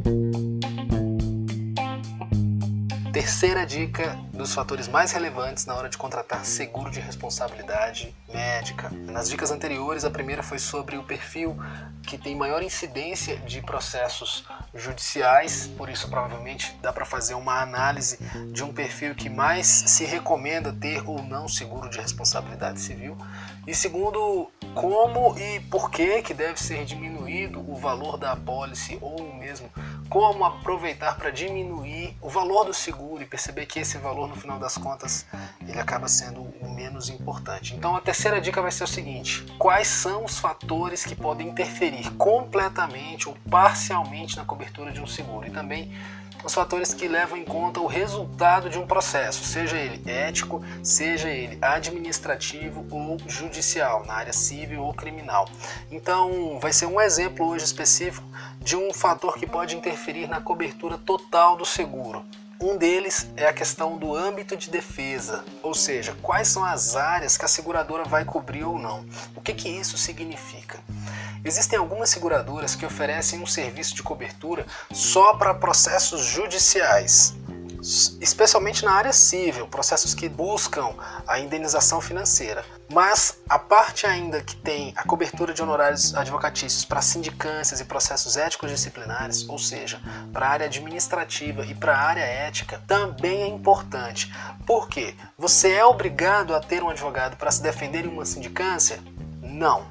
Bye. Terceira dica dos fatores mais relevantes na hora de contratar seguro de responsabilidade médica. Nas dicas anteriores, a primeira foi sobre o perfil que tem maior incidência de processos judiciais, por isso provavelmente dá para fazer uma análise de um perfil que mais se recomenda ter ou não seguro de responsabilidade civil. E segundo, como e por que que deve ser diminuído o valor da apólice ou mesmo como aproveitar para diminuir o valor do seguro e perceber que esse valor no final das contas ele acaba sendo o menos importante. Então a terceira dica vai ser o seguinte: quais são os fatores que podem interferir completamente ou parcialmente na cobertura de um seguro e também os fatores que levam em conta o resultado de um processo, seja ele ético, seja ele administrativo ou judicial, na área civil ou criminal. Então, vai ser um exemplo hoje específico de um fator que pode interferir na cobertura total do seguro. Um deles é a questão do âmbito de defesa, ou seja, quais são as áreas que a seguradora vai cobrir ou não. O que, que isso significa? Existem algumas seguradoras que oferecem um serviço de cobertura só para processos judiciais, especialmente na área civil, processos que buscam a indenização financeira. Mas a parte ainda que tem a cobertura de honorários advocatícios para sindicâncias e processos éticos disciplinares, ou seja, para a área administrativa e para a área ética, também é importante. Por quê? Você é obrigado a ter um advogado para se defender em uma sindicância? Não.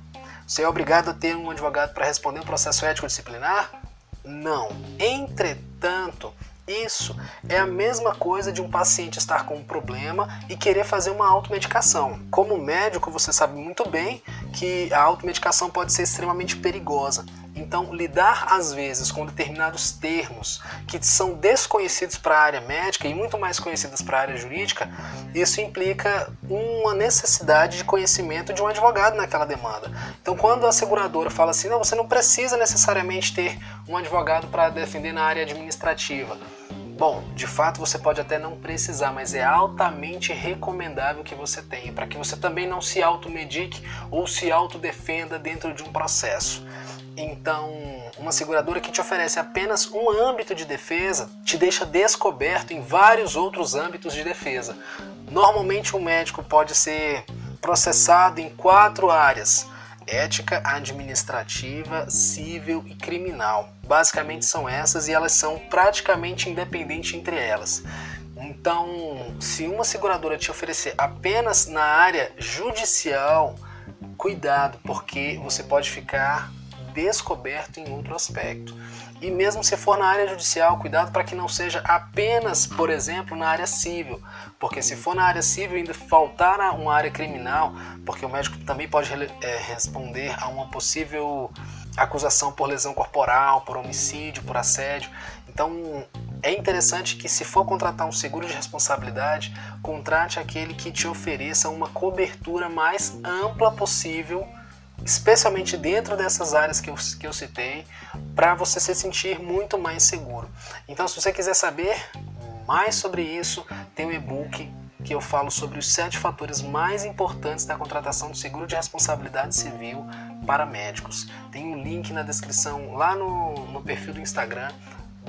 Você é obrigado a ter um advogado para responder um processo ético disciplinar? Não. Entretanto, isso é a mesma coisa de um paciente estar com um problema e querer fazer uma automedicação. Como médico, você sabe muito bem que a automedicação pode ser extremamente perigosa. Então, lidar às vezes com determinados termos que são desconhecidos para a área médica e muito mais conhecidos para a área jurídica, isso implica uma necessidade de conhecimento de um advogado naquela demanda. Então, quando a seguradora fala assim, não, você não precisa necessariamente ter um advogado para defender na área administrativa. Bom, de fato você pode até não precisar, mas é altamente recomendável que você tenha, para que você também não se automedique ou se autodefenda dentro de um processo. Então, uma seguradora que te oferece apenas um âmbito de defesa te deixa descoberto em vários outros âmbitos de defesa. Normalmente, um médico pode ser processado em quatro áreas: ética, administrativa, civil e criminal. Basicamente são essas e elas são praticamente independentes entre elas. Então, se uma seguradora te oferecer apenas na área judicial, cuidado, porque você pode ficar descoberto em outro aspecto. E mesmo se for na área judicial, cuidado para que não seja apenas, por exemplo, na área civil, porque se for na área civil ainda faltar uma área criminal, porque o médico também pode é, responder a uma possível acusação por lesão corporal, por homicídio, por assédio. Então é interessante que se for contratar um seguro de responsabilidade, contrate aquele que te ofereça uma cobertura mais ampla possível especialmente dentro dessas áreas que eu, que eu citei, para você se sentir muito mais seguro. Então, se você quiser saber mais sobre isso, tem um e-book que eu falo sobre os sete fatores mais importantes da contratação de seguro de responsabilidade civil para médicos. Tem um link na descrição lá no, no perfil do Instagram.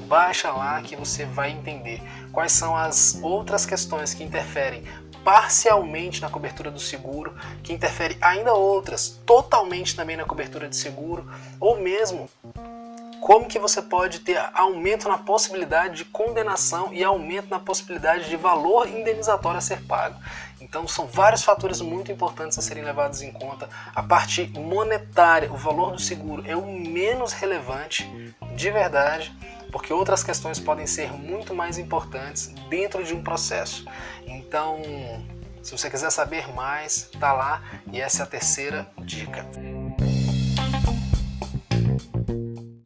Baixa lá que você vai entender quais são as outras questões que interferem parcialmente na cobertura do seguro, que interfere ainda outras totalmente também na cobertura de seguro, ou mesmo como que você pode ter aumento na possibilidade de condenação e aumento na possibilidade de valor indenizatório a ser pago. Então são vários fatores muito importantes a serem levados em conta. A parte monetária, o valor do seguro é o menos relevante de verdade porque outras questões podem ser muito mais importantes dentro de um processo. Então, se você quiser saber mais, tá lá e essa é a terceira dica.